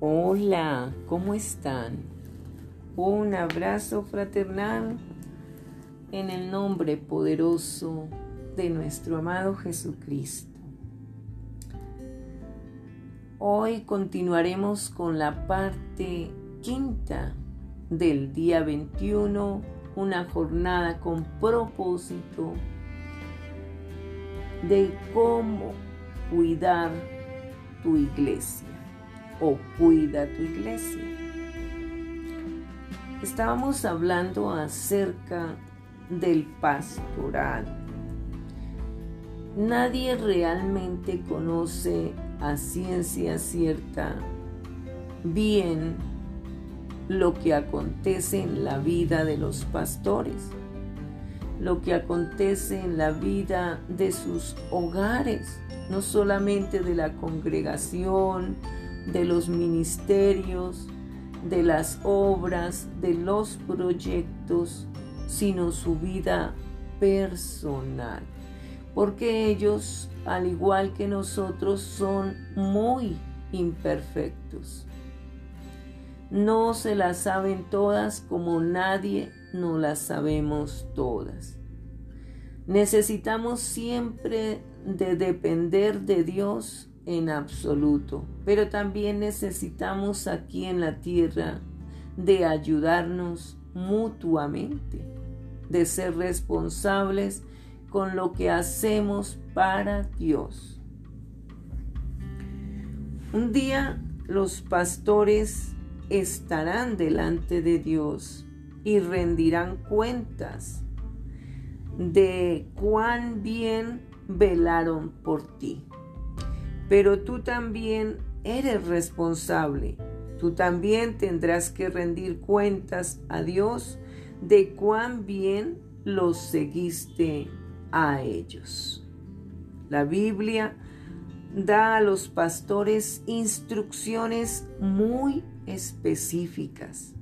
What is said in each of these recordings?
Hola, ¿cómo están? Un abrazo fraternal en el nombre poderoso de nuestro amado Jesucristo. Hoy continuaremos con la parte quinta del día 21, una jornada con propósito de cómo cuidar tu iglesia o cuida tu iglesia. Estábamos hablando acerca del pastoral. Nadie realmente conoce a ciencia cierta bien lo que acontece en la vida de los pastores, lo que acontece en la vida de sus hogares, no solamente de la congregación, de los ministerios, de las obras, de los proyectos, sino su vida personal. Porque ellos, al igual que nosotros, son muy imperfectos. No se las saben todas como nadie no las sabemos todas. Necesitamos siempre de depender de Dios en absoluto, pero también necesitamos aquí en la tierra de ayudarnos mutuamente, de ser responsables con lo que hacemos para Dios. Un día los pastores estarán delante de Dios y rendirán cuentas de cuán bien velaron por ti pero tú también eres responsable. Tú también tendrás que rendir cuentas a Dios de cuán bien los seguiste a ellos. La Biblia da a los pastores instrucciones muy específicas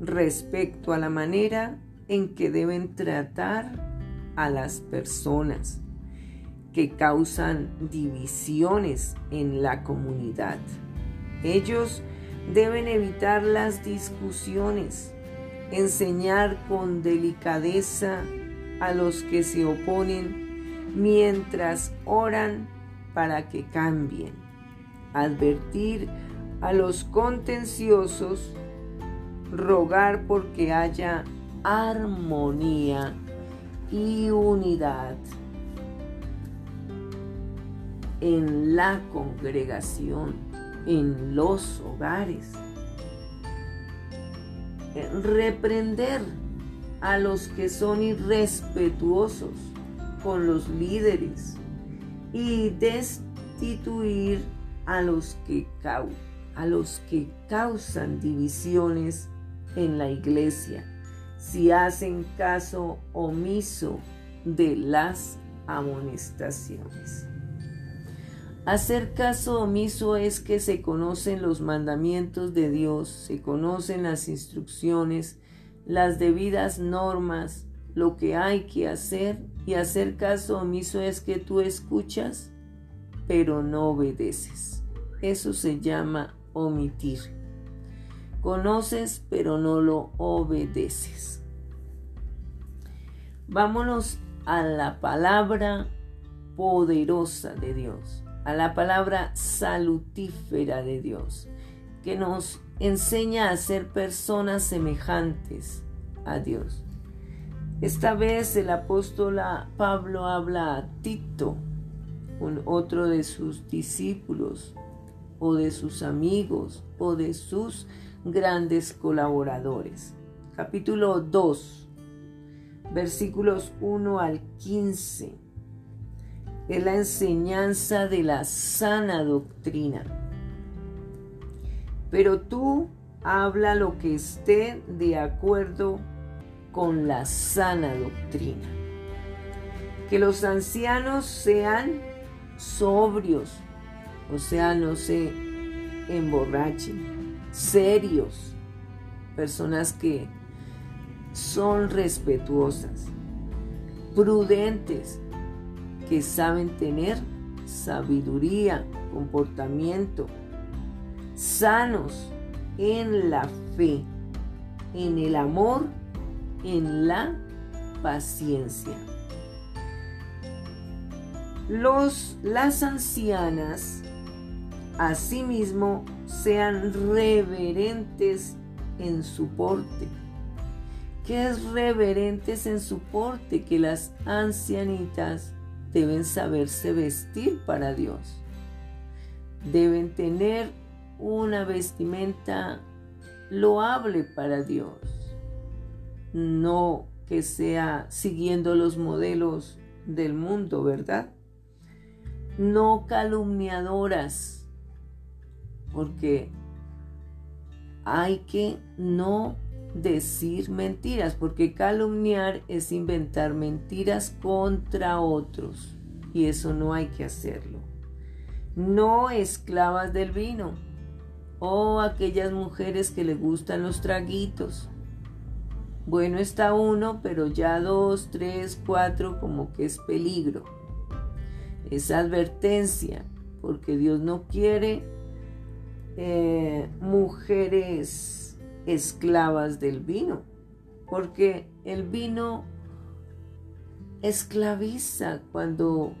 respecto a la manera en que deben tratar a las personas que causan divisiones en la comunidad. Ellos deben evitar las discusiones, enseñar con delicadeza a los que se oponen mientras oran para que cambien, advertir a los contenciosos, rogar porque haya armonía y unidad en la congregación, en los hogares. Reprender a los que son irrespetuosos con los líderes y destituir a los que, a los que causan divisiones en la iglesia si hacen caso omiso de las amonestaciones. Hacer caso omiso es que se conocen los mandamientos de Dios, se conocen las instrucciones, las debidas normas, lo que hay que hacer y hacer caso omiso es que tú escuchas pero no obedeces. Eso se llama omitir. Conoces pero no lo obedeces. Vámonos a la palabra poderosa de Dios a la palabra salutífera de Dios, que nos enseña a ser personas semejantes a Dios. Esta vez el apóstol Pablo habla a Tito, un otro de sus discípulos, o de sus amigos, o de sus grandes colaboradores. Capítulo 2, versículos 1 al 15 es la enseñanza de la sana doctrina. Pero tú habla lo que esté de acuerdo con la sana doctrina. Que los ancianos sean sobrios, o sea, no se emborrachen, serios, personas que son respetuosas, prudentes, que saben tener sabiduría, comportamiento, sanos en la fe, en el amor, en la paciencia. Los, las ancianas asimismo sean reverentes en su porte. ¿Qué es reverentes en su porte? Que las ancianitas deben saberse vestir para Dios. Deben tener una vestimenta loable para Dios. No que sea siguiendo los modelos del mundo, ¿verdad? No calumniadoras, porque hay que no decir mentiras, porque calumniar es inventar mentiras contra otros, y eso no hay que hacerlo. No esclavas del vino, o aquellas mujeres que le gustan los traguitos. Bueno está uno, pero ya dos, tres, cuatro, como que es peligro. Es advertencia, porque Dios no quiere eh, mujeres esclavas del vino, porque el vino esclaviza cuando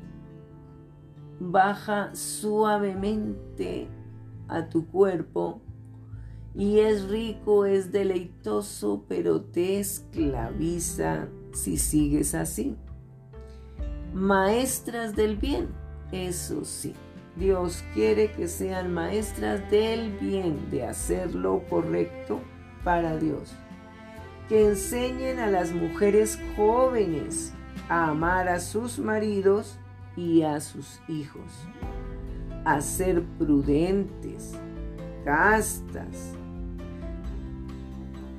baja suavemente a tu cuerpo y es rico, es deleitoso, pero te esclaviza si sigues así. Maestras del bien, eso sí. Dios quiere que sean maestras del bien, de hacer lo correcto para Dios. Que enseñen a las mujeres jóvenes a amar a sus maridos y a sus hijos, a ser prudentes, castas.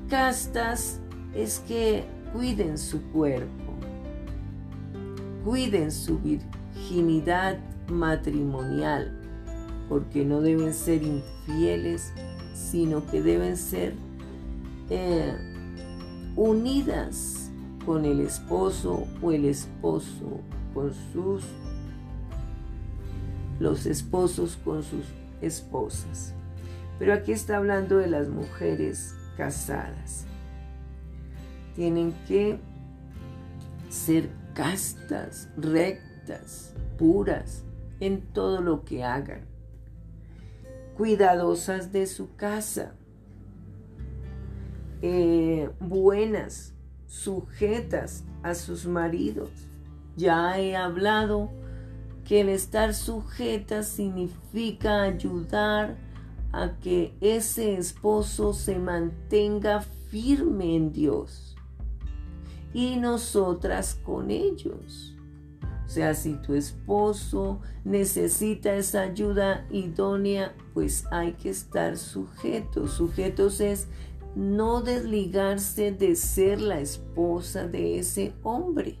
Castas es que cuiden su cuerpo, cuiden su virginidad matrimonial, porque no deben ser infieles, sino que deben ser eh, unidas con el esposo o el esposo con sus los esposos con sus esposas. Pero aquí está hablando de las mujeres casadas. Tienen que ser castas, rectas, puras, en todo lo que hagan, cuidadosas de su casa, eh, buenas, sujetas a sus maridos. Ya he hablado que el estar sujeta significa ayudar a que ese esposo se mantenga firme en Dios y nosotras con ellos. O sea, si tu esposo necesita esa ayuda idónea, pues hay que estar sujetos. Sujetos es no desligarse de ser la esposa de ese hombre.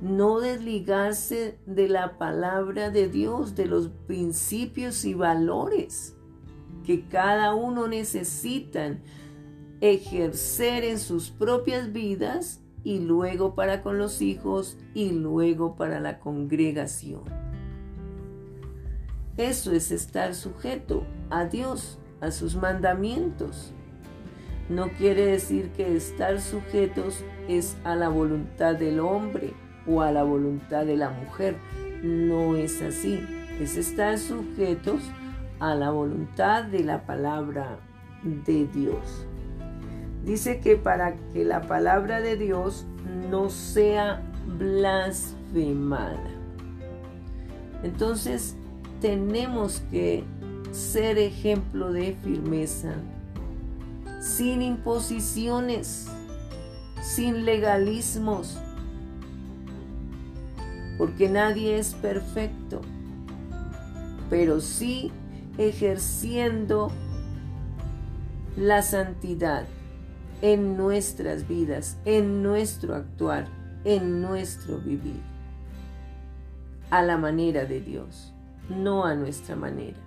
No desligarse de la palabra de Dios, de los principios y valores que cada uno necesitan ejercer en sus propias vidas y luego para con los hijos y luego para la congregación. Eso es estar sujeto a Dios, a sus mandamientos. No quiere decir que estar sujetos es a la voluntad del hombre o a la voluntad de la mujer. No es así. Es estar sujetos a la voluntad de la palabra de Dios. Dice que para que la palabra de Dios no sea blasfemada. Entonces tenemos que ser ejemplo de firmeza, sin imposiciones, sin legalismos, porque nadie es perfecto, pero sí ejerciendo la santidad en nuestras vidas, en nuestro actuar, en nuestro vivir, a la manera de Dios, no a nuestra manera.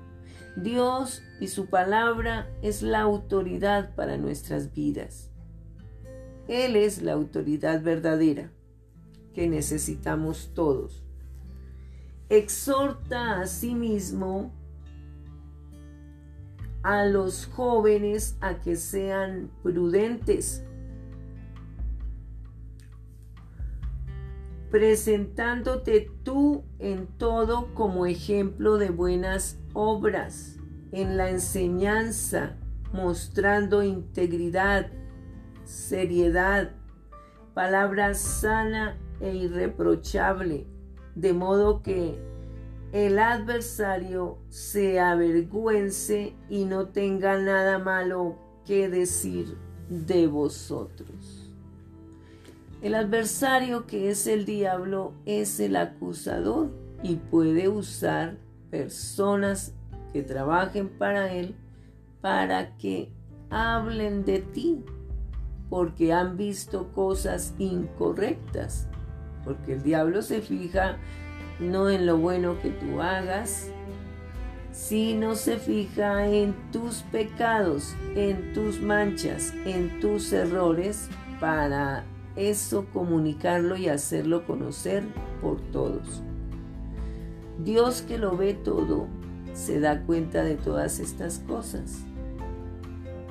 Dios y su palabra es la autoridad para nuestras vidas. Él es la autoridad verdadera que necesitamos todos. Exhorta a sí mismo a los jóvenes a que sean prudentes, presentándote tú en todo como ejemplo de buenas obras, en la enseñanza, mostrando integridad, seriedad, palabra sana e irreprochable, de modo que el adversario se avergüence y no tenga nada malo que decir de vosotros. El adversario que es el diablo es el acusador y puede usar personas que trabajen para él para que hablen de ti porque han visto cosas incorrectas. Porque el diablo se fija no en lo bueno que tú hagas, sino se fija en tus pecados, en tus manchas, en tus errores, para eso comunicarlo y hacerlo conocer por todos. Dios que lo ve todo, se da cuenta de todas estas cosas.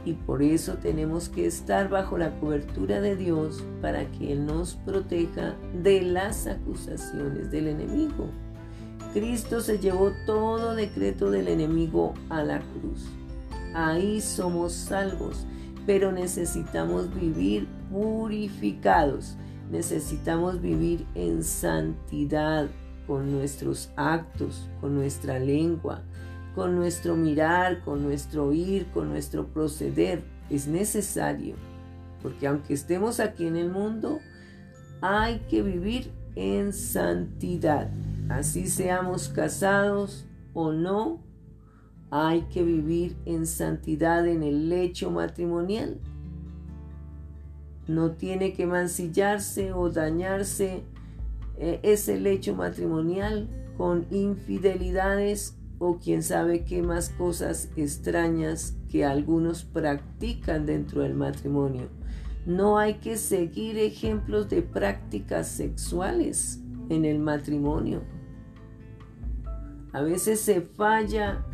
Y por eso tenemos que estar bajo la cobertura de Dios para que Él nos proteja de las acusaciones del enemigo. Cristo se llevó todo decreto del enemigo a la cruz. Ahí somos salvos, pero necesitamos vivir purificados. Necesitamos vivir en santidad con nuestros actos, con nuestra lengua, con nuestro mirar, con nuestro oír, con nuestro proceder. Es necesario, porque aunque estemos aquí en el mundo, hay que vivir en santidad. Así seamos casados o no, hay que vivir en santidad en el lecho matrimonial. No tiene que mancillarse o dañarse eh, ese lecho matrimonial con infidelidades o quién sabe qué más cosas extrañas que algunos practican dentro del matrimonio. No hay que seguir ejemplos de prácticas sexuales en el matrimonio. A veces se falla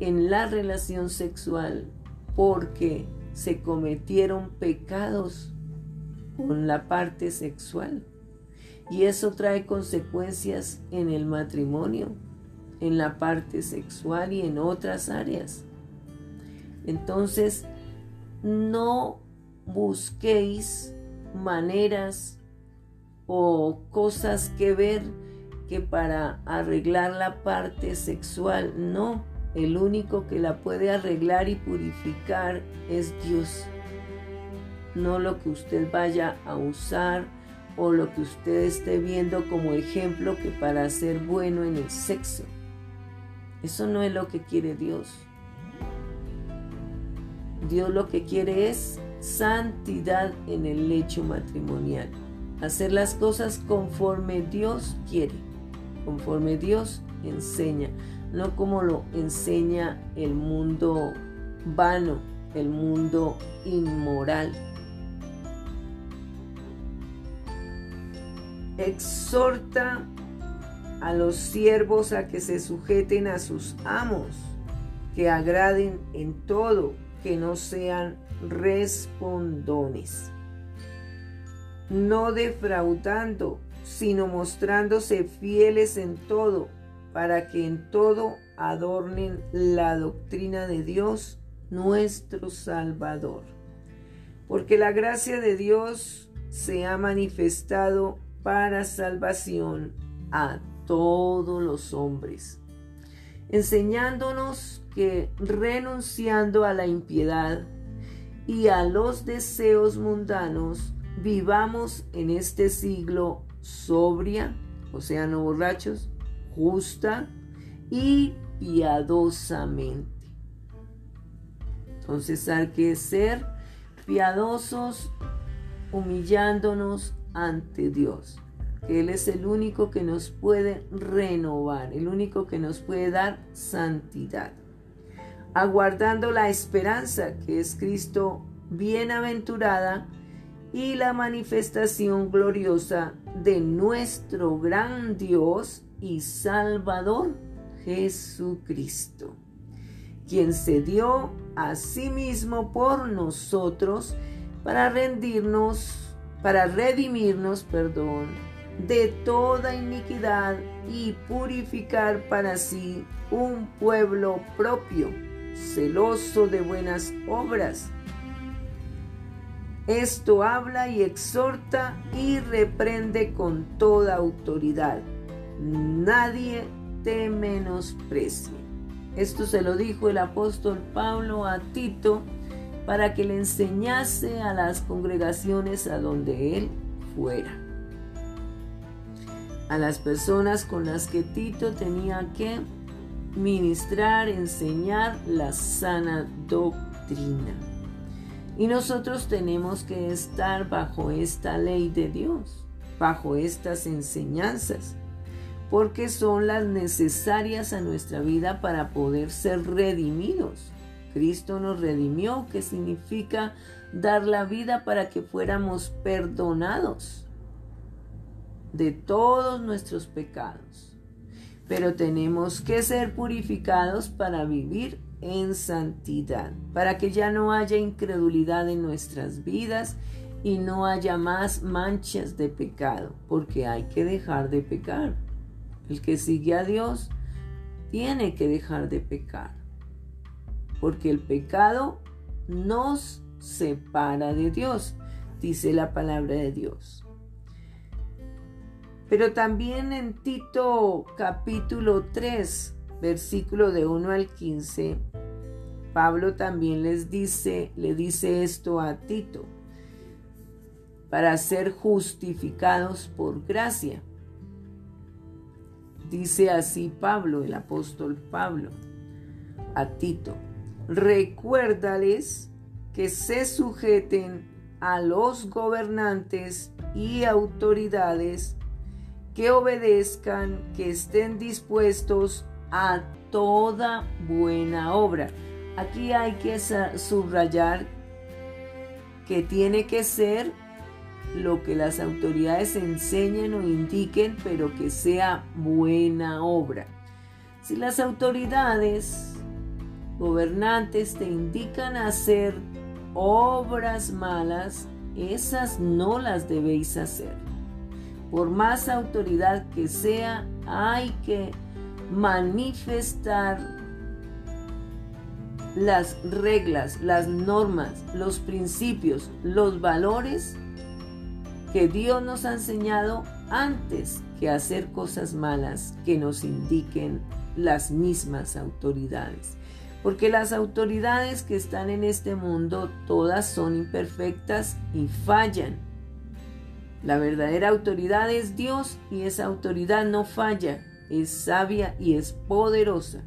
en la relación sexual porque se cometieron pecados con la parte sexual. Y eso trae consecuencias en el matrimonio en la parte sexual y en otras áreas. Entonces, no busquéis maneras o cosas que ver que para arreglar la parte sexual, no, el único que la puede arreglar y purificar es Dios. No lo que usted vaya a usar o lo que usted esté viendo como ejemplo que para ser bueno en el sexo. Eso no es lo que quiere Dios. Dios lo que quiere es santidad en el lecho matrimonial. Hacer las cosas conforme Dios quiere, conforme Dios enseña, no como lo enseña el mundo vano, el mundo inmoral. Exhorta a los siervos a que se sujeten a sus amos, que agraden en todo, que no sean respondones, no defraudando, sino mostrándose fieles en todo, para que en todo adornen la doctrina de Dios, nuestro Salvador. Porque la gracia de Dios se ha manifestado para salvación a todos los hombres, enseñándonos que renunciando a la impiedad y a los deseos mundanos, vivamos en este siglo sobria, o sea, no borrachos, justa y piadosamente. Entonces hay que ser piadosos, humillándonos ante Dios que Él es el único que nos puede renovar, el único que nos puede dar santidad. Aguardando la esperanza que es Cristo bienaventurada y la manifestación gloriosa de nuestro gran Dios y Salvador Jesucristo. quien se dio a sí mismo por nosotros para rendirnos, para redimirnos, perdón, de toda iniquidad y purificar para sí un pueblo propio, celoso de buenas obras. Esto habla y exhorta y reprende con toda autoridad. Nadie te menosprecie. Esto se lo dijo el apóstol Pablo a Tito para que le enseñase a las congregaciones a donde él fuera. A las personas con las que Tito tenía que ministrar, enseñar la sana doctrina. Y nosotros tenemos que estar bajo esta ley de Dios, bajo estas enseñanzas porque son las necesarias a nuestra vida para poder ser redimidos. Cristo nos redimió, que significa dar la vida para que fuéramos perdonados de todos nuestros pecados. Pero tenemos que ser purificados para vivir en santidad, para que ya no haya incredulidad en nuestras vidas y no haya más manchas de pecado, porque hay que dejar de pecar. El que sigue a Dios tiene que dejar de pecar, porque el pecado nos separa de Dios, dice la palabra de Dios. Pero también en Tito capítulo 3, versículo de 1 al 15, Pablo también les dice, le dice esto a Tito, para ser justificados por gracia Dice así Pablo, el apóstol Pablo, a Tito, recuérdales que se sujeten a los gobernantes y autoridades, que obedezcan, que estén dispuestos a toda buena obra. Aquí hay que subrayar que tiene que ser lo que las autoridades enseñen o indiquen, pero que sea buena obra. Si las autoridades gobernantes te indican hacer obras malas, esas no las debéis hacer. Por más autoridad que sea, hay que manifestar las reglas, las normas, los principios, los valores que Dios nos ha enseñado antes que hacer cosas malas que nos indiquen las mismas autoridades. Porque las autoridades que están en este mundo todas son imperfectas y fallan. La verdadera autoridad es Dios y esa autoridad no falla, es sabia y es poderosa.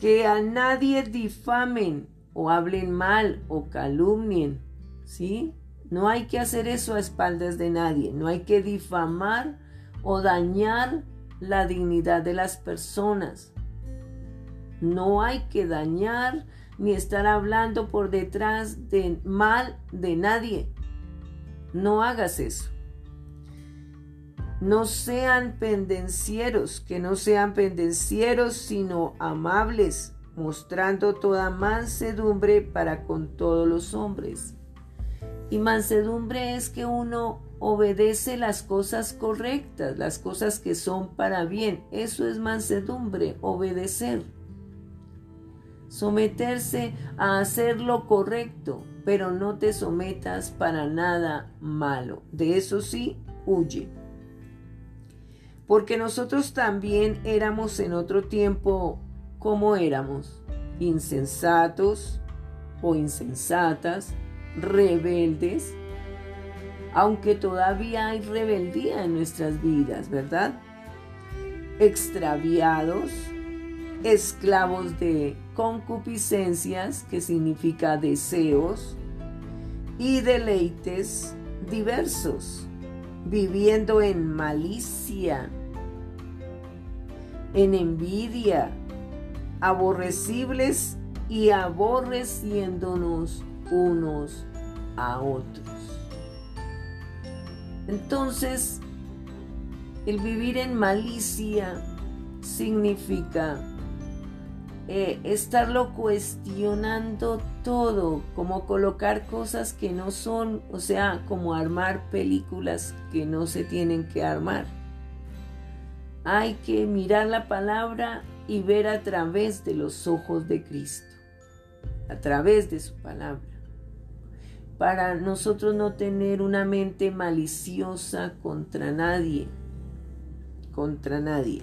Que a nadie difamen o hablen mal o calumnien ¿sí? No hay que hacer eso a espaldas de nadie, no hay que difamar o dañar la dignidad de las personas. No hay que dañar ni estar hablando por detrás de mal de nadie. No hagas eso. No sean pendencieros, que no sean pendencieros, sino amables, mostrando toda mansedumbre para con todos los hombres y mansedumbre es que uno obedece las cosas correctas, las cosas que son para bien. Eso es mansedumbre, obedecer. Someterse a hacer lo correcto, pero no te sometas para nada malo. De eso sí, huye. Porque nosotros también éramos en otro tiempo como éramos, insensatos o insensatas rebeldes, aunque todavía hay rebeldía en nuestras vidas, ¿verdad? Extraviados, esclavos de concupiscencias, que significa deseos, y deleites diversos, viviendo en malicia, en envidia, aborrecibles y aborreciéndonos unos a otros. Entonces, el vivir en malicia significa eh, estarlo cuestionando todo, como colocar cosas que no son, o sea, como armar películas que no se tienen que armar. Hay que mirar la palabra y ver a través de los ojos de Cristo, a través de su palabra, para nosotros no tener una mente maliciosa contra nadie, contra nadie.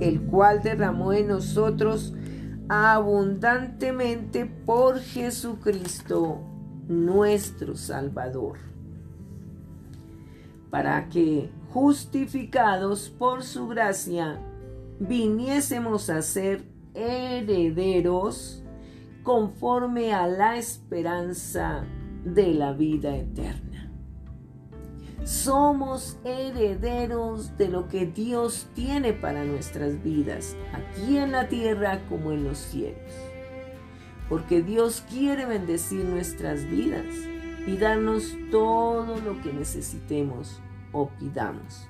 el cual derramó en nosotros abundantemente por Jesucristo nuestro Salvador, para que, justificados por su gracia, viniésemos a ser herederos conforme a la esperanza de la vida eterna. Somos herederos de lo que Dios tiene para nuestras vidas, aquí en la tierra como en los cielos. Porque Dios quiere bendecir nuestras vidas y darnos todo lo que necesitemos o pidamos.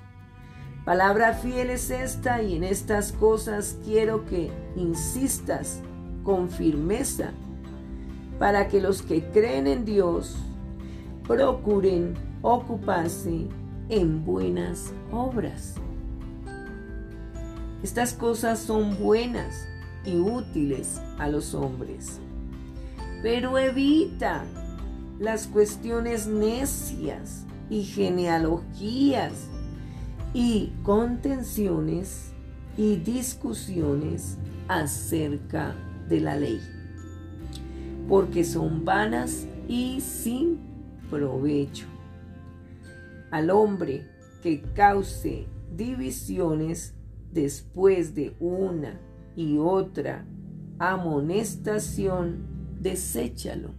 Palabra fiel es esta y en estas cosas quiero que insistas con firmeza para que los que creen en Dios procuren ocuparse en buenas obras. Estas cosas son buenas y útiles a los hombres, pero evita las cuestiones necias y genealogías y contenciones y discusiones acerca de la ley, porque son vanas y sin provecho al hombre que cause divisiones después de una y otra amonestación, deséchalo.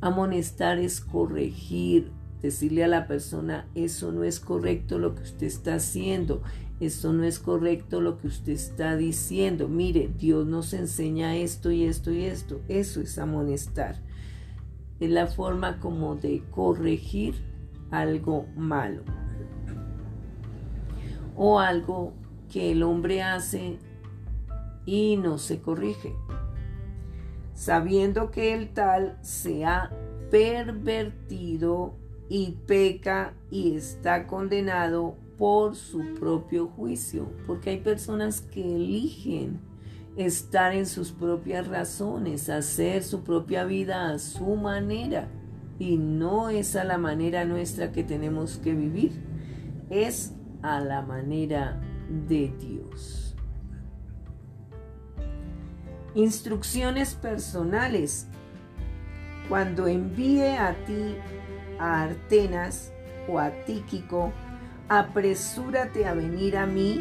Amonestar es corregir, decirle a la persona, eso no es correcto lo que usted está haciendo, eso no es correcto lo que usted está diciendo. Mire, Dios nos enseña esto y esto y esto. Eso es amonestar. Es la forma como de corregir algo malo o algo que el hombre hace y no se corrige, sabiendo que el tal se ha pervertido y peca y está condenado por su propio juicio, porque hay personas que eligen estar en sus propias razones, hacer su propia vida a su manera y no es a la manera nuestra que tenemos que vivir, es a la manera de Dios. Instrucciones personales. Cuando envíe a ti a Artenas o a Tíquico, apresúrate a venir a mí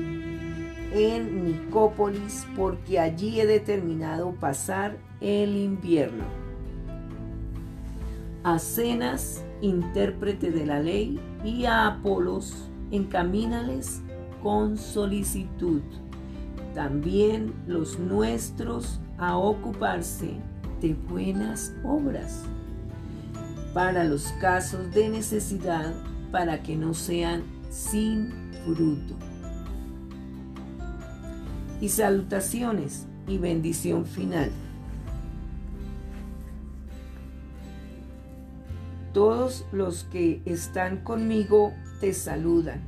en Nicópolis, porque allí he determinado pasar el invierno a Cenas, intérprete de la ley, y a Apolos, encamínales con solicitud. También los nuestros a ocuparse de buenas obras para los casos de necesidad, para que no sean sin fruto. Y salutaciones y bendición final. Todos los que están conmigo te saludan.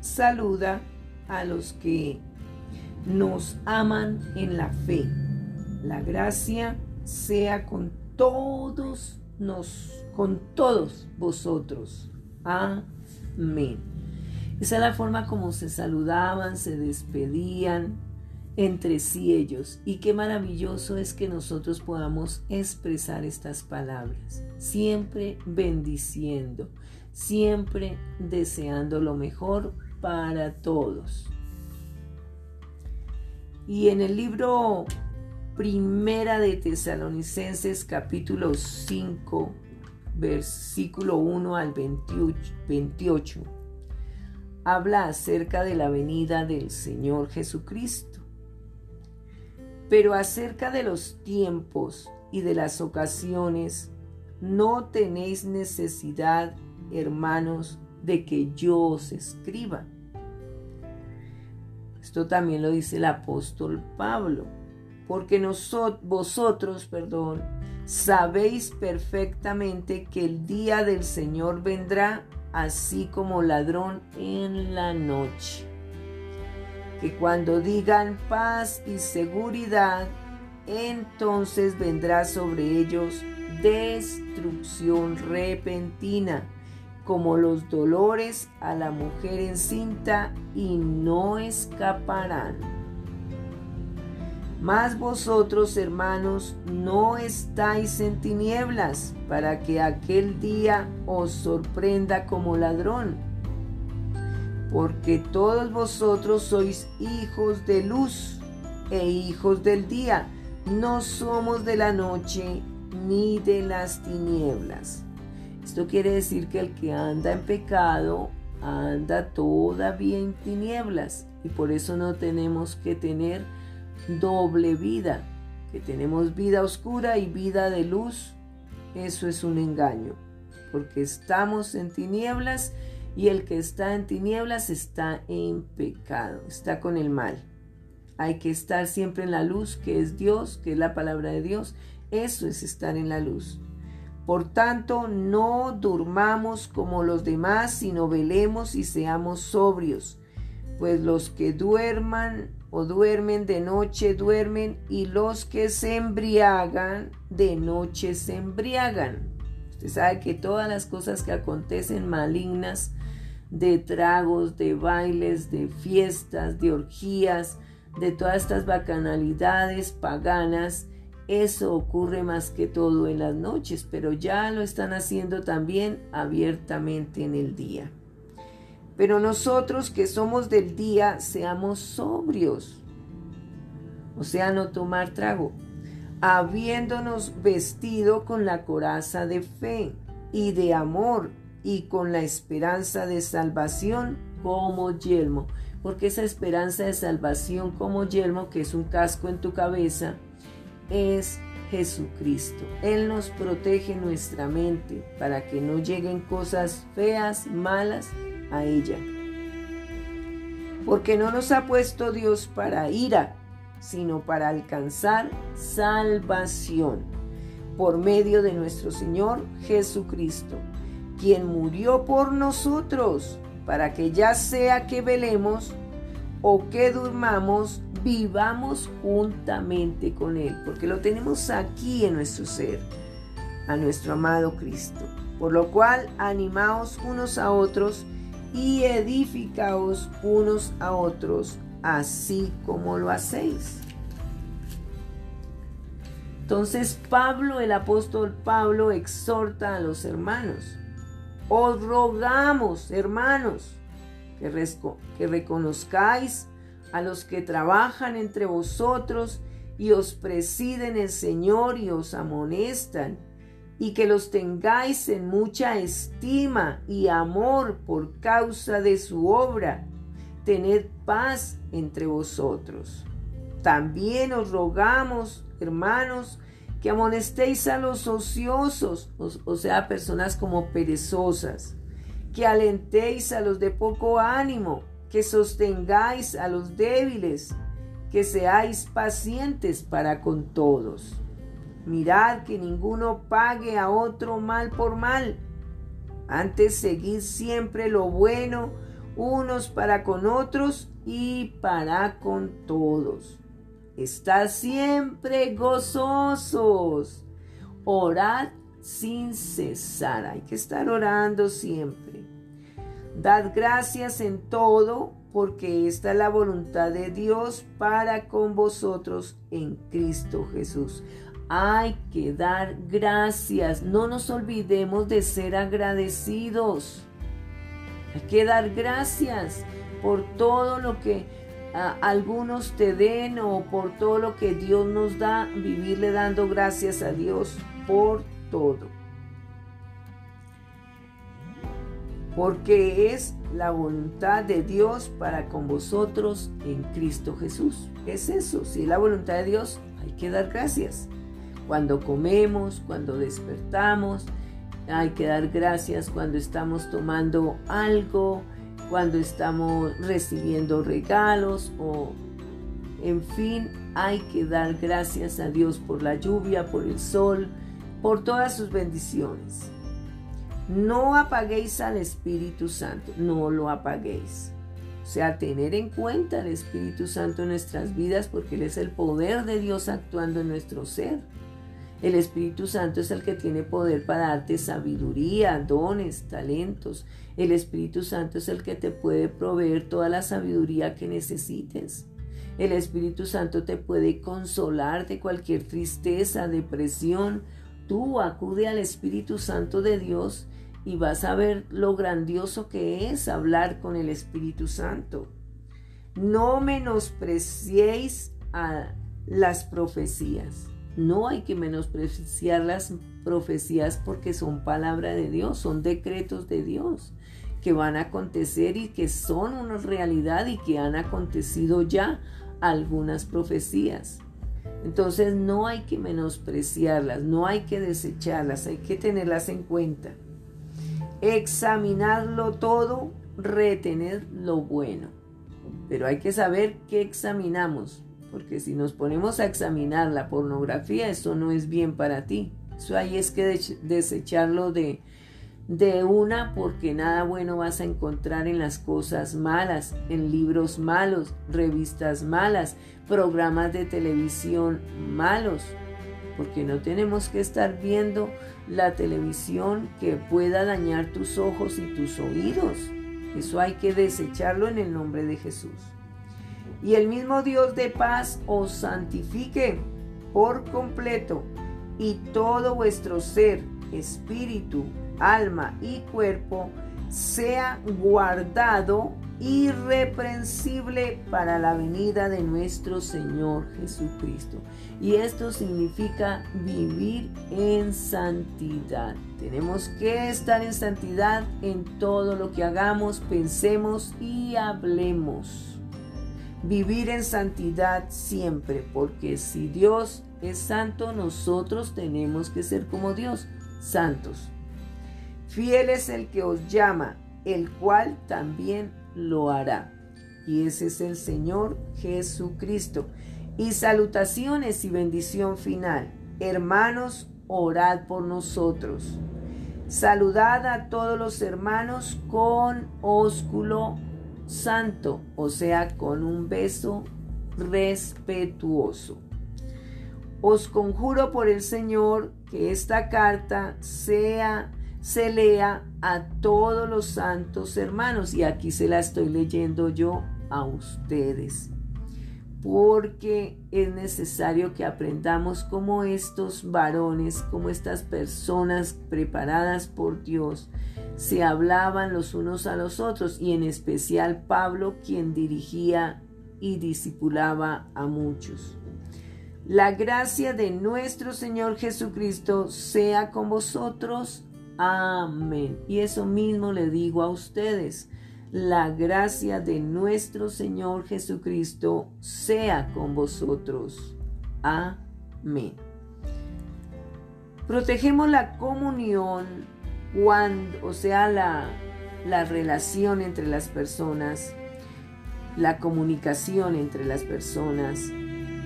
Saluda a los que nos aman en la fe. La gracia sea con todos nos con todos vosotros. Amén. Esa es la forma como se saludaban, se despedían entre sí ellos. Y qué maravilloso es que nosotros podamos expresar estas palabras, siempre bendiciendo, siempre deseando lo mejor para todos. Y en el libro Primera de Tesalonicenses capítulo 5, versículo 1 al 28. Habla acerca de la venida del Señor Jesucristo. Pero acerca de los tiempos y de las ocasiones, no tenéis necesidad, hermanos, de que yo os escriba. Esto también lo dice el apóstol Pablo porque vosotros, perdón, sabéis perfectamente que el día del Señor vendrá así como ladrón en la noche. Que cuando digan paz y seguridad, entonces vendrá sobre ellos destrucción repentina, como los dolores a la mujer encinta, y no escaparán. Mas vosotros, hermanos, no estáis en tinieblas para que aquel día os sorprenda como ladrón. Porque todos vosotros sois hijos de luz e hijos del día. No somos de la noche ni de las tinieblas. Esto quiere decir que el que anda en pecado anda todavía en tinieblas y por eso no tenemos que tener doble vida, que tenemos vida oscura y vida de luz, eso es un engaño, porque estamos en tinieblas y el que está en tinieblas está en pecado, está con el mal. Hay que estar siempre en la luz, que es Dios, que es la palabra de Dios. Eso es estar en la luz. Por tanto, no durmamos como los demás, sino velemos y seamos sobrios, pues los que duerman o duermen de noche duermen y los que se embriagan de noche se embriagan. Usted sabe que todas las cosas que acontecen malignas, de tragos, de bailes, de fiestas, de orgías, de todas estas bacanalidades paganas, eso ocurre más que todo en las noches, pero ya lo están haciendo también abiertamente en el día. Pero nosotros que somos del día, seamos sobrios. O sea, no tomar trago. Habiéndonos vestido con la coraza de fe y de amor y con la esperanza de salvación como yelmo. Porque esa esperanza de salvación como yelmo, que es un casco en tu cabeza, es Jesucristo. Él nos protege nuestra mente para que no lleguen cosas feas, malas a ella. Porque no nos ha puesto Dios para ira, sino para alcanzar salvación por medio de nuestro Señor Jesucristo, quien murió por nosotros, para que ya sea que velemos o que durmamos, vivamos juntamente con Él, porque lo tenemos aquí en nuestro ser, a nuestro amado Cristo. Por lo cual, animaos unos a otros y edificaos unos a otros, así como lo hacéis. Entonces Pablo, el apóstol Pablo, exhorta a los hermanos. Os rogamos, hermanos, que, que reconozcáis a los que trabajan entre vosotros y os presiden el Señor y os amonestan y que los tengáis en mucha estima y amor por causa de su obra. Tened paz entre vosotros. También os rogamos, hermanos, que amonestéis a los ociosos, o, sea, personas como perezosas, que alentéis a los de poco ánimo, que sostengáis a los débiles, que seáis pacientes para con todos. Mirad que ninguno pague a otro mal por mal. Antes seguid siempre lo bueno unos para con otros y para con todos. Estad siempre gozosos. Orad sin cesar. Hay que estar orando siempre. Dad gracias en todo porque esta es la voluntad de Dios para con vosotros en Cristo Jesús. Hay que dar gracias. No nos olvidemos de ser agradecidos. Hay que dar gracias por todo lo que algunos te den o por todo lo que Dios nos da, vivirle dando gracias a Dios por todo. Porque es la voluntad de Dios para con vosotros en Cristo Jesús. Es eso, si es la voluntad de Dios, hay que dar gracias. Cuando comemos, cuando despertamos, hay que dar gracias cuando estamos tomando algo, cuando estamos recibiendo regalos o en fin, hay que dar gracias a Dios por la lluvia, por el sol, por todas sus bendiciones. No apaguéis al Espíritu Santo, no lo apaguéis. O sea, tener en cuenta el Espíritu Santo en nuestras vidas porque Él es el poder de Dios actuando en nuestro ser. El Espíritu Santo es el que tiene poder para darte sabiduría, dones, talentos. El Espíritu Santo es el que te puede proveer toda la sabiduría que necesites. El Espíritu Santo te puede consolar de cualquier tristeza, depresión. Tú acude al Espíritu Santo de Dios y vas a ver lo grandioso que es hablar con el Espíritu Santo. No menospreciéis a las profecías. No hay que menospreciar las profecías porque son palabra de Dios, son decretos de Dios que van a acontecer y que son una realidad y que han acontecido ya algunas profecías. Entonces no hay que menospreciarlas, no hay que desecharlas, hay que tenerlas en cuenta. Examinarlo todo, retener lo bueno. Pero hay que saber qué examinamos porque si nos ponemos a examinar la pornografía, eso no es bien para ti. Eso ahí es que desecharlo de, de una porque nada bueno vas a encontrar en las cosas malas, en libros malos, revistas malas, programas de televisión malos, porque no tenemos que estar viendo la televisión que pueda dañar tus ojos y tus oídos. Eso hay que desecharlo en el nombre de Jesús y el mismo Dios de paz os santifique por completo y todo vuestro ser, espíritu, alma y cuerpo sea guardado irreprensible para la venida de nuestro Señor Jesucristo. Y esto significa vivir en santidad. Tenemos que estar en santidad en todo lo que hagamos, pensemos y hablemos vivir en santidad siempre, porque si Dios es santo, nosotros tenemos que ser como Dios, santos. Fiel es el que os llama, el cual también lo hará. Y ese es el Señor Jesucristo. Y salutaciones y bendición final. Hermanos, orad por nosotros. Saludad a todos los hermanos con ósculo santo, o sea, con un beso respetuoso. Os conjuro por el Señor que esta carta sea se lea a todos los santos hermanos y aquí se la estoy leyendo yo a ustedes porque es necesario que aprendamos como estos varones, como estas personas preparadas por Dios, se hablaban los unos a los otros y en especial Pablo quien dirigía y discipulaba a muchos. La gracia de nuestro Señor Jesucristo sea con vosotros. Amén. Y eso mismo le digo a ustedes la gracia de nuestro Señor Jesucristo sea con vosotros. Amén. Protegemos la comunión cuando, o sea, la, la relación entre las personas, la comunicación entre las personas,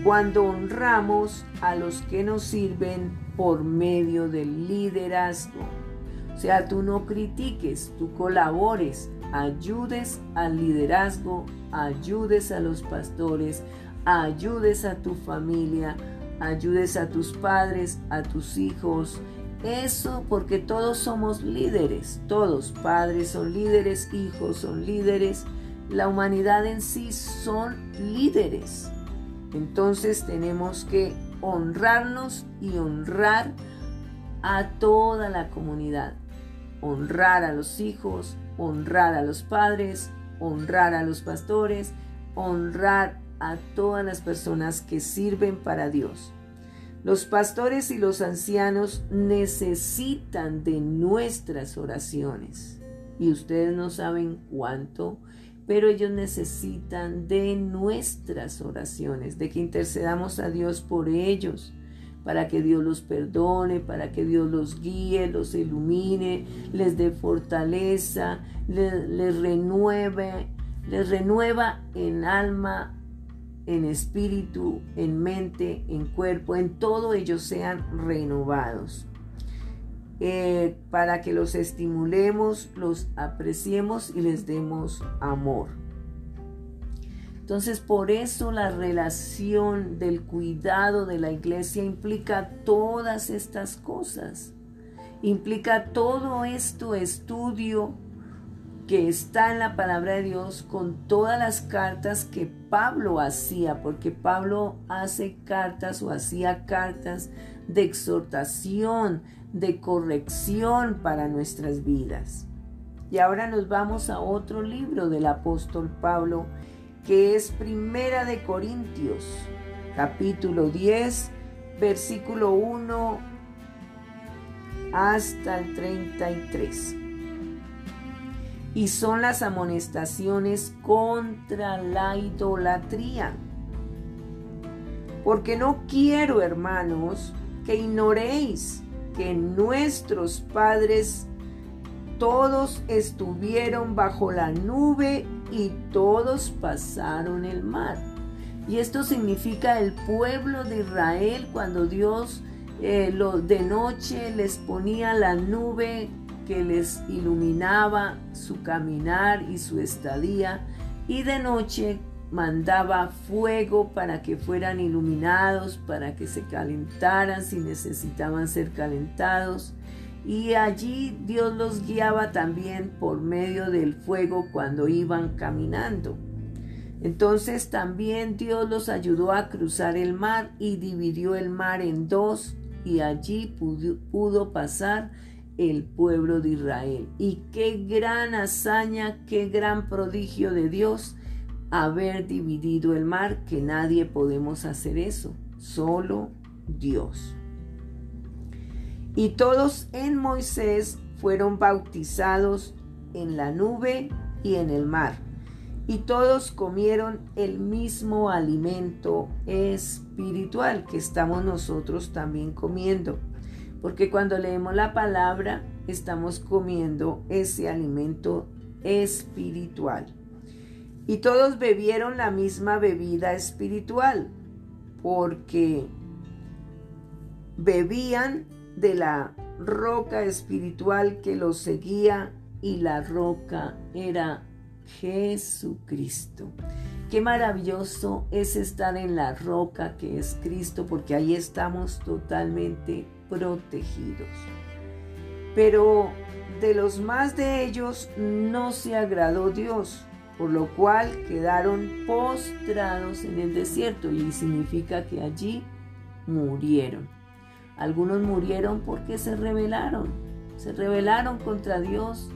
cuando honramos a los que nos sirven por medio del liderazgo. O sea, tú no critiques, tú colabores, ayudes al liderazgo, ayudes a los pastores, ayudes a tu familia, ayudes a tus padres, a tus hijos. Eso porque todos somos líderes, todos, padres son líderes, hijos son líderes, la humanidad en sí son líderes. Entonces tenemos que honrarnos y honrar a toda la comunidad, honrar a los hijos, honrar a los padres, honrar a los pastores, honrar a todas las personas que sirven para Dios. Los pastores y los ancianos necesitan de nuestras oraciones. Y ustedes no saben cuánto, pero ellos necesitan de nuestras oraciones, de que intercedamos a Dios por ellos, para que Dios los perdone, para que Dios los guíe, los ilumine, les dé fortaleza, les, renueve, les renueva en alma, en espíritu, en mente, en cuerpo, en todo ellos sean renovados. Eh, para que los estimulemos, los apreciemos y les demos amor. Entonces, por eso la relación del cuidado de la iglesia implica todas estas cosas. Implica todo esto estudio, que está en la palabra de Dios con todas las cartas que Pablo hacía, porque Pablo hace cartas o hacía cartas de exhortación, de corrección para nuestras vidas. Y ahora nos vamos a otro libro del apóstol Pablo, que es Primera de Corintios, capítulo 10, versículo 1 hasta el 33 y son las amonestaciones contra la idolatría. Porque no quiero, hermanos, que ignoréis que nuestros padres todos estuvieron bajo la nube y todos pasaron el mar. Y esto significa el pueblo de Israel cuando Dios eh, de noche les ponía la nube que les iluminaba su caminar y su estadía, y de noche mandaba fuego para que fueran iluminados, para que se calentaran si necesitaban ser calentados. Y allí Dios los guiaba también por medio del fuego cuando iban caminando. Entonces también Dios los ayudó a cruzar el mar y dividió el mar en dos y allí pudo, pasar el pueblo de Israel. Y qué gran hazaña, qué gran prodigio de Dios haber dividido el mar, que nadie podemos hacer eso, solo Dios. Y todos en Moisés fueron bautizados en la nube y en el mar. Y todos comieron el mismo alimento espiritual que estamos nosotros también comiendo porque cuando leemos la palabra estamos comiendo ese alimento espiritual. Y todos bebieron la misma bebida espiritual, porque bebían de la roca espiritual que los seguía y la roca era Jesucristo. Qué maravilloso es estar en la roca que es Cristo, porque ahí estamos totalmente protegidos. Pero de los más de ellos no se agradó Dios, por lo cual quedaron postrados en el desierto y significa que allí murieron. Algunos murieron porque se rebelaron, se rebelaron contra Dios,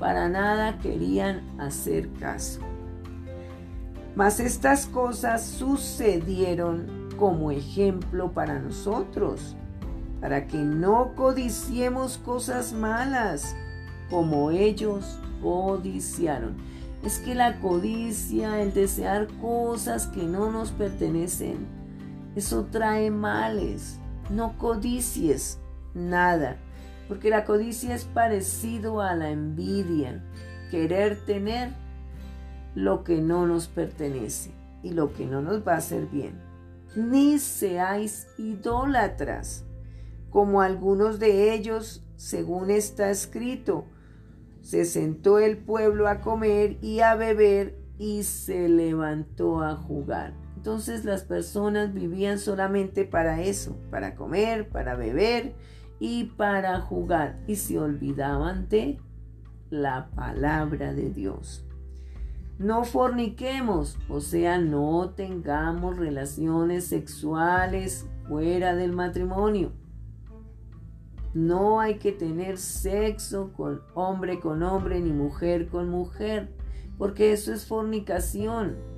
para nada querían hacer caso. Mas estas cosas sucedieron como ejemplo para nosotros, para que no codiciemos cosas malas como ellos codiciaron. Es que la codicia, el desear cosas que no nos pertenecen, eso trae males. No codicies nada, porque la codicia es parecido a la envidia, querer tener lo que no nos pertenece y lo que no nos va a hacer bien. Ni seáis idólatras como algunos de ellos, según está escrito. Se sentó el pueblo a comer y a beber y se levantó a jugar. Entonces las personas vivían solamente para eso, para comer, para beber y para jugar. Y se olvidaban de la palabra de Dios. No forniquemos, o sea, no tengamos relaciones sexuales fuera del matrimonio no hay que tener sexo con hombre con hombre ni mujer con mujer, porque eso es fornicación.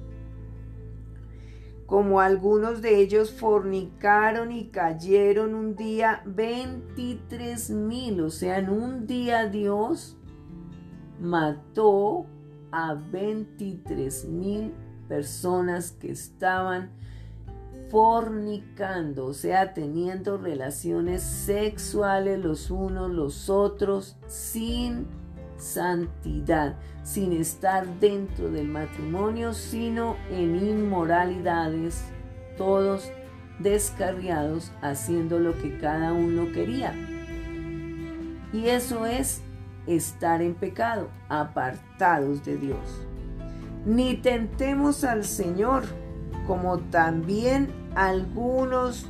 Como algunos de ellos fornicaron y cayeron un día 23 mil, o sea, en un día Dios mató a 23 mil personas que estaban fornicando, o sea, teniendo relaciones sexuales los unos los otros sin santidad, sin estar dentro del matrimonio, sino en inmoralidades, todos descarriados, haciendo lo que cada uno quería. Y eso es estar en pecado, apartados de Dios. Ni tentemos al Señor, como también algunos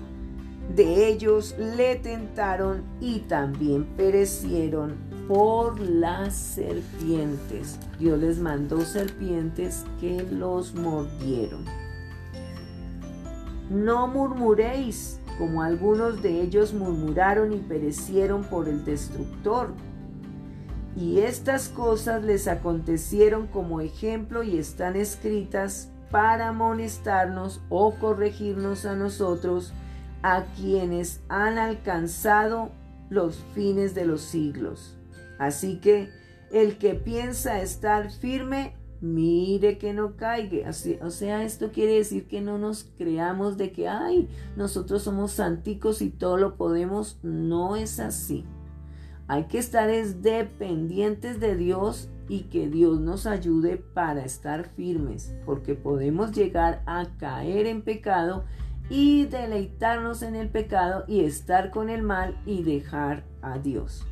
de ellos le tentaron y también perecieron por las serpientes. Dios les mandó serpientes que los mordieron. No murmuréis, como algunos de ellos murmuraron y perecieron por el destructor. Y estas cosas les acontecieron como ejemplo y están escritas para amonestarnos o corregirnos a nosotros, a quienes han alcanzado los fines de los siglos. Así que el que piensa estar firme, mire que no caiga. o sea, esto quiere decir que no nos creamos de que, ay, nosotros somos santicos y todo lo podemos. No es así. Hay que estar dependientes de Dios y que Dios nos ayude para estar firmes, porque podemos llegar a caer en pecado y deleitarnos en el pecado y estar con el mal y dejar a Dios.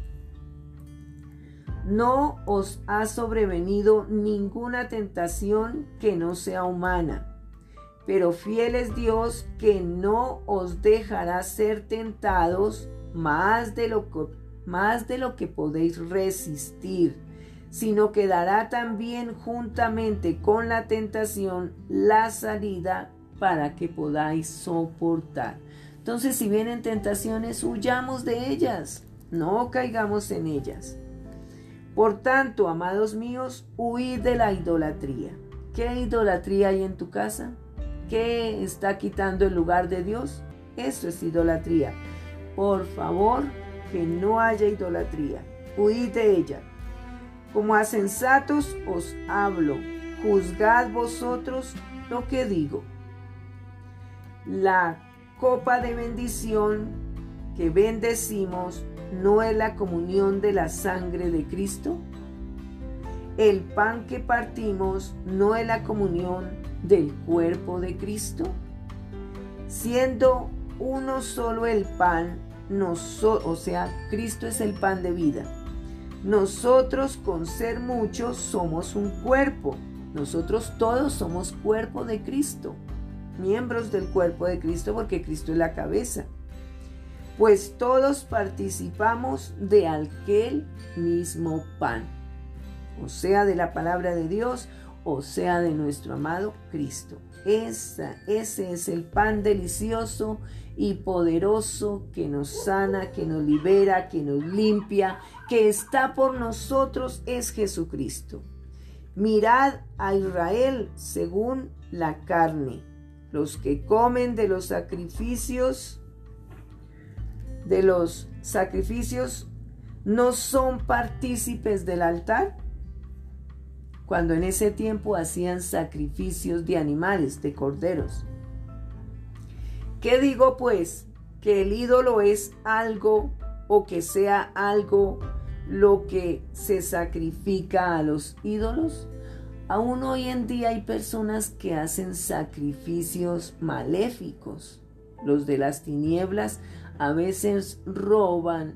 No os ha sobrevenido ninguna tentación que no sea humana, pero fiel es Dios que no os dejará ser tentados más de lo que más de lo que podéis resistir, sino que dará también juntamente con la tentación la salida para que podáis soportar. Entonces, si vienen tentaciones, huyamos de ellas, no caigamos en ellas. Por tanto, amados míos, huid de la idolatría. ¿Qué idolatría hay en tu casa? ¿Qué está quitando el lugar de Dios? Eso es idolatría. Por favor, que no haya idolatría. Huid de ella. Como a sensatos os hablo, juzgad vosotros lo que digo. La copa de bendición que bendecimos no es la comunión de la sangre de Cristo. El pan que partimos no es la comunión del cuerpo de Cristo. Siendo uno solo el pan, o sea, Cristo es el pan de vida. Nosotros con ser muchos somos un cuerpo. Nosotros todos somos cuerpo de Cristo, miembros del cuerpo de Cristo porque Cristo es la cabeza. Pues todos participamos de aquel mismo pan, o sea, de la palabra de Dios, o sea, de nuestro amado Cristo. ese es el pan delicioso y poderoso que nos sana, que nos libera, que nos limpia, que está por nosotros es Jesucristo. Mirad a Israel según la carne, los que comen de los sacrificios, de los sacrificios, no son partícipes del altar, cuando en ese tiempo hacían sacrificios de animales, de corderos. ¿Qué digo pues? Que el ídolo es algo o que sea algo lo que se sacrifica a los ídolos. Aún hoy en día hay personas que hacen sacrificios maléficos. Los de las tinieblas a veces roban,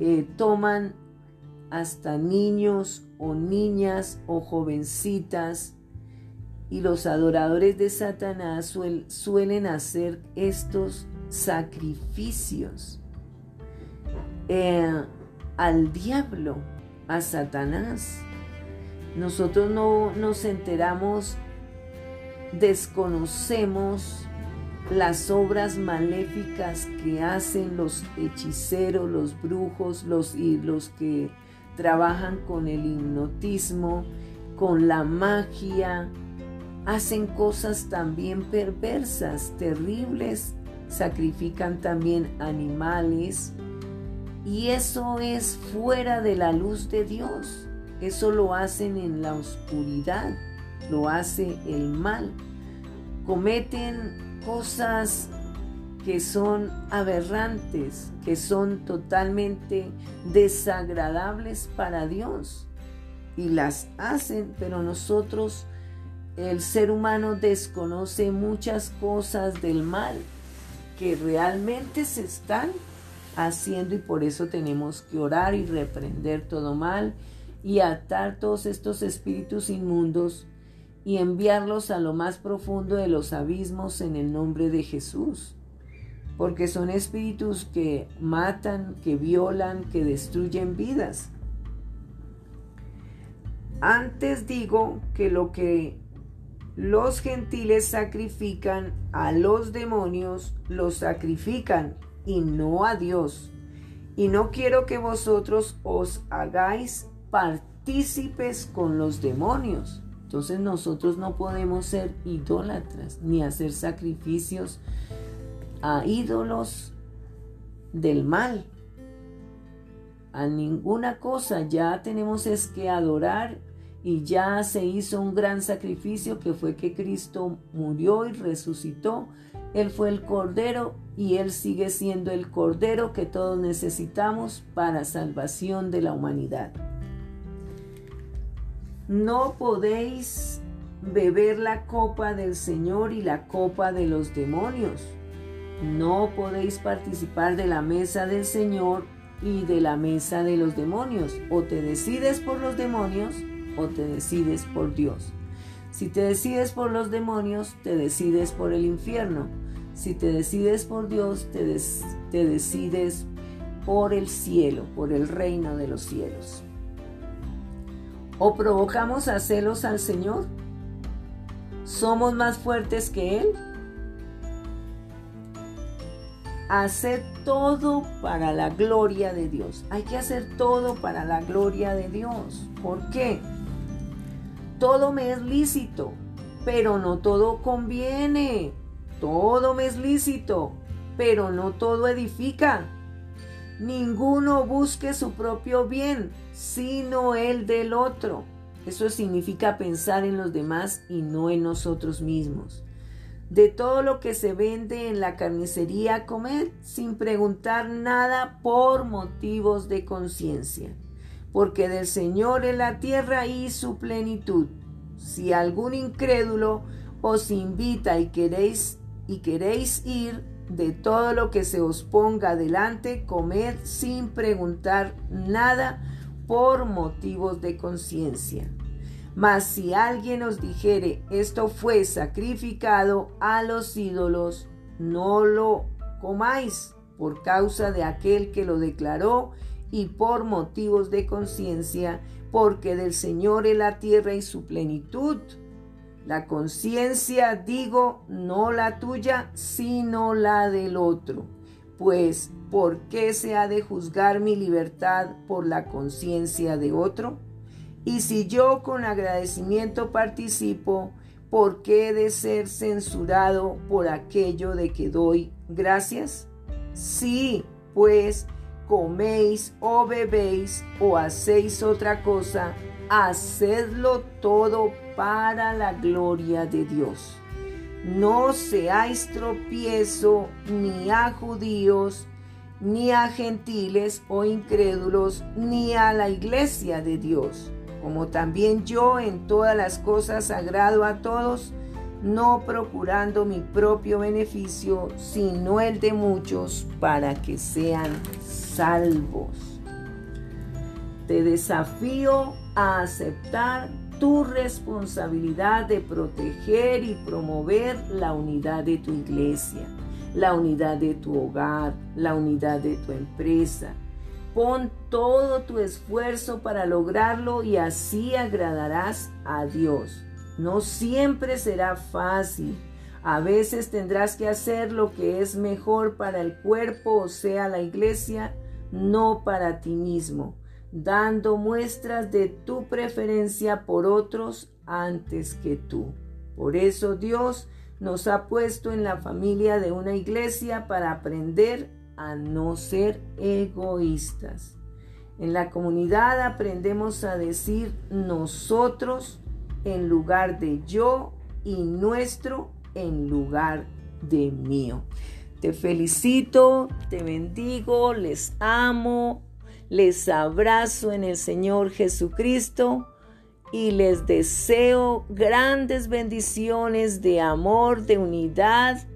eh, toman hasta niños o niñas o jovencitas y los adoradores de Satanás suelen hacer estos sacrificios eh, al diablo, a Satanás. Nosotros no nos enteramos, desconocemos las obras maléficas que hacen los hechiceros, los brujos, los, y los que trabajan con el hipnotismo, con la magia, hacen cosas también perversas, terribles, sacrifican también animales y eso es fuera de la luz de Dios. Eso lo hacen en la oscuridad, lo hace el mal. Cometen cosas que son aberrantes, que son totalmente desagradables para Dios. Y las hacen, pero nosotros, el ser humano desconoce muchas cosas del mal que realmente se están haciendo y por eso tenemos que orar y reprender todo mal y atar todos estos espíritus inmundos y enviarlos a lo más profundo de los abismos en el nombre de Jesús porque son espíritus que matan, que violan, que destruyen vidas. Antes digo que lo que los gentiles sacrifican a los demonios, los sacrifican y no a Dios. Y no quiero que vosotros os hagáis partícipes con los demonios. Entonces nosotros no podemos ser idólatras ni hacer sacrificios a ídolos del mal, a ninguna cosa. Ya tenemos es que adorar y ya se hizo un gran sacrificio que fue que Cristo murió y resucitó. Él fue el Cordero y Él sigue siendo el Cordero que todos necesitamos para salvación de la humanidad. No podéis beber la copa del Señor y la copa de los demonios. No podéis participar de la mesa del Señor y de la mesa de los demonios. O te decides por los demonios o te decides por Dios. Si te decides por los demonios, te decides por el infierno. Si te decides por Dios, te, te decides por el cielo, por el reino de los cielos. ¿O provocamos a celos al Señor? ¿Somos más fuertes que Él? hacer todo para la gloria de Dios. Hay que hacer todo para la gloria de Dios. ¿Por qué? Todo me es lícito, pero no todo conviene. Todo me es lícito, pero no todo edifica. Ninguno busque su propio bien, sino el del otro. Eso significa pensar en los demás y no en nosotros mismos de todo lo que se vende en la carnicería comer sin preguntar nada por motivos de conciencia, porque del Señor es la tierra y su plenitud. Si algún incrédulo os invita y queréis y queréis ir de todo lo que se os ponga delante, comed sin preguntar nada por motivos de conciencia mas si alguien os dijere, esto fue sacrificado a los ídolos, no lo comáis por causa de aquel que lo declaró y por motivos de conciencia, porque del Señor es la tierra y su plenitud. La conciencia, digo, no la tuya, sino la del otro. Pues, ¿por qué se ha de juzgar mi libertad por la conciencia de otro? Y si yo con agradecimiento participo, ¿por qué he de ser censurado por aquello de que doy gracias? Si, pues, coméis o bebéis o hacéis otra cosa, hacedlo todo para la gloria de Dios. No seáis tropiezo ni a judíos, ni a gentiles o incrédulos, ni a la iglesia de Dios como también yo en todas las cosas agrado a todos, no procurando mi propio beneficio, sino el de muchos, para que sean salvos. Te desafío a aceptar tu responsabilidad de proteger y promover la unidad de tu iglesia, la unidad de tu hogar, la unidad de tu empresa, Pon todo tu esfuerzo para lograrlo y así agradarás a Dios. No siempre será fácil. A veces tendrás que hacer lo que es mejor para el cuerpo, o sea, la iglesia, no para ti mismo, dando muestras de tu preferencia por otros antes que tú. Por eso Dios nos ha puesto en la familia de una iglesia para aprender a no ser egoístas. En la comunidad aprendemos a decir nosotros en lugar de yo y nuestro en lugar de mío. Te felicito, te bendigo, les amo, les abrazo en el Señor Jesucristo y les deseo grandes bendiciones de amor, de unidad,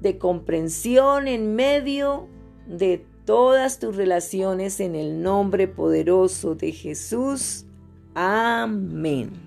de comprensión en medio de todas tus relaciones en el nombre poderoso de Jesús. Amén.